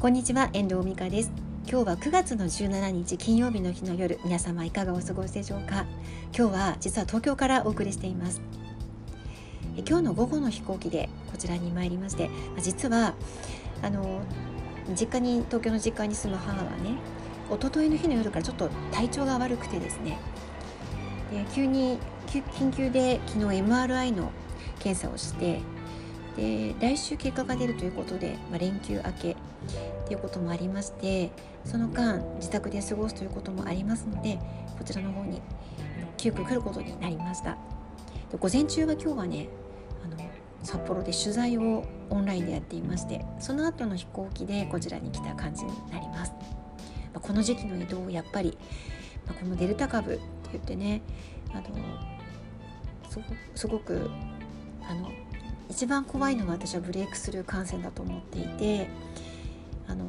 こんにちは遠藤美香です。今日は9月の17日金曜日の日の夜皆様いかがお過ごしでしょうか？今日は実は東京からお送りしています。今日の午後の飛行機でこちらに参りまして実はあの実家に東京の実家に住む母がね一昨日の日の夜からちょっと体調が悪くてですねで急に緊急で昨日 MRI の検査をしてで来週結果が出るということで、まあ、連休明けということもありましてその間自宅で過ごすということもありますのでこちらの方に急遽来ることになりました。で午前中は今日はねあの札幌で取材をオンラインでやっていましてその後の飛行機でこちらに来た感じになります、まあ、この時期の移動をやっぱり、まあ、このデルタ株って言ってねあのすごくあの一番怖いのが私はブレイクスルー感染だと思っていてあの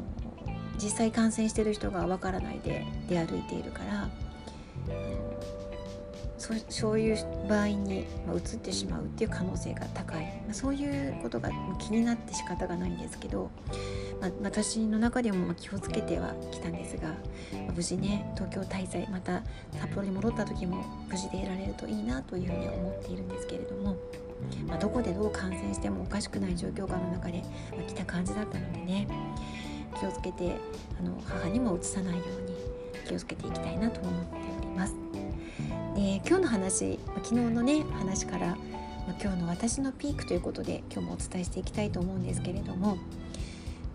実際感染してる人がわからないで出歩いているからそういう場合に、まあ、移ってしまうっていう可能性が高い、まあ、そういうことが気になって仕方がないんですけど、まあ、私の中でも気をつけてはきたんですが、まあ、無事ね東京滞在また札幌に戻った時も無事でいられるといいなというふうに思っているんですけれども。まあ、どこでどう感染してもおかしくない状況下の中で、まあ、来た感じだったのでね気をつけてあの母にもうつさないように気をつけていきたいなと思っております。で今日の話、昨日のね話から、ま、今日の私のピークということで今日もお伝えしていきたいと思うんですけれども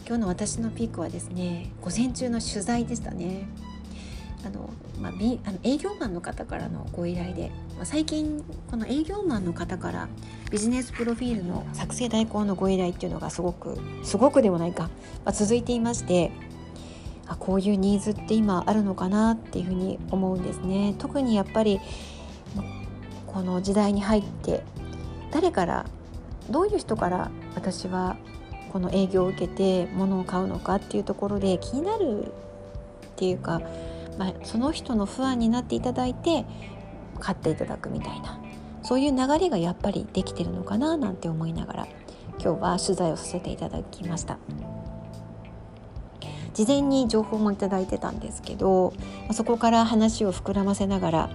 今日の私のピークはですね午前中の取材でしたね。あの、まあ、あの営業マンの方からのご依頼で、まあ、最近この営業マンの方からビジネスプロフィールの作成代行のご依頼っていうのがすごくすごくでもないか、まあ、続いていましてあこういうニーズって今あるのかなっていうふうに思うんですね。特にやっぱりこの時代に入って誰からどういう人から私はこの営業を受けて物を買うのかっていうところで気になるっていうかまあ、その人の不安になっていただいて買っていただくみたいなそういう流れがやっぱりできてるのかななんて思いながら今日は取材をさせていただきました事前に情報もいただいてたんですけどそこから話を膨らませながら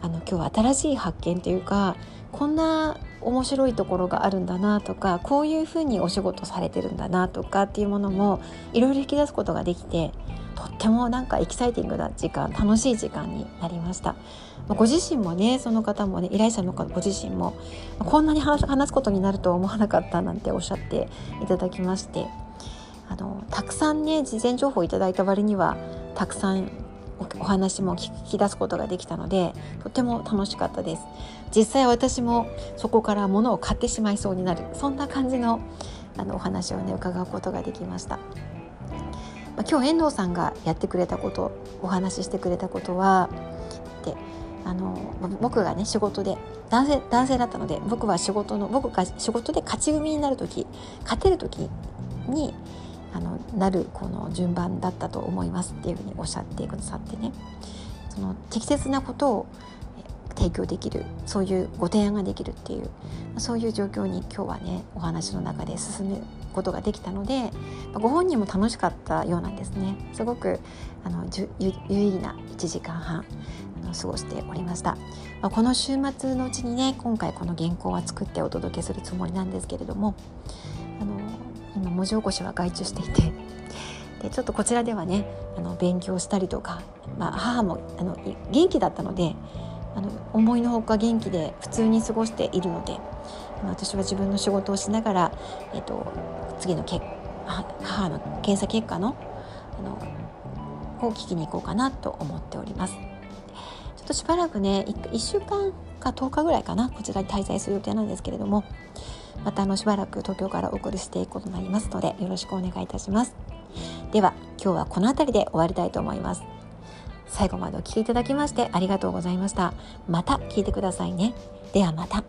あの今日は新しい発見というかこんな面白いところがあるんだなとかこういうふうにお仕事されてるんだなとかっていうものもいろいろ引き出すことができてとってもなんかエキサイティングな時間楽しい時間になりました、ご自身もねその方もね依頼者の方ご自身もこんなに話すことになるとは思わなかったなんておっしゃっていただきましてあのたくさんね事前情報をいただいた割にはたくさんお話も聞き出すことができたのでとても楽しかったです。実際私もそこから物を買ってしまいそうになるそんな感じのあのお話をね伺うことができました。まあ、今日遠藤さんがやってくれたことお話ししてくれたことはであの僕がね仕事で男性男性だったので僕は仕事の僕が仕事で勝ち組になる時勝てる時にあのなるこの順番だったと思いますっていうふうにおっしゃってくださってね。その適切なことを提供できるそういうご提案ができるっていうそういう状況に今日はねお話の中で進むことができたのでご本人も楽しかったようなんですね。すごくあの有意義な1時間半過ごしておりました、まあ、この週末のうちにね今回この原稿は作ってお届けするつもりなんですけれども文字起こしは外注していてでちょっとこちらではねあの勉強したりとか、まあ、母もあの元気だったのであの思いのほか元気で普通に過ごしているので私は自分の仕事をしながら、えーと、次のけ母の検査結果のあのを聞きに行こうかなと思っております。ちょっとしばらくね 1, 1週間か10日ぐらいかなこちらに滞在する予定なんですけれどもまたあのしばらく東京からお送りしていくことになりますのでよろしくお願いいたします。では今日はこの辺りで終わりたいと思います。最後までお聴きいただきましてありがとうございました。また聞いてくださいね。ではまた。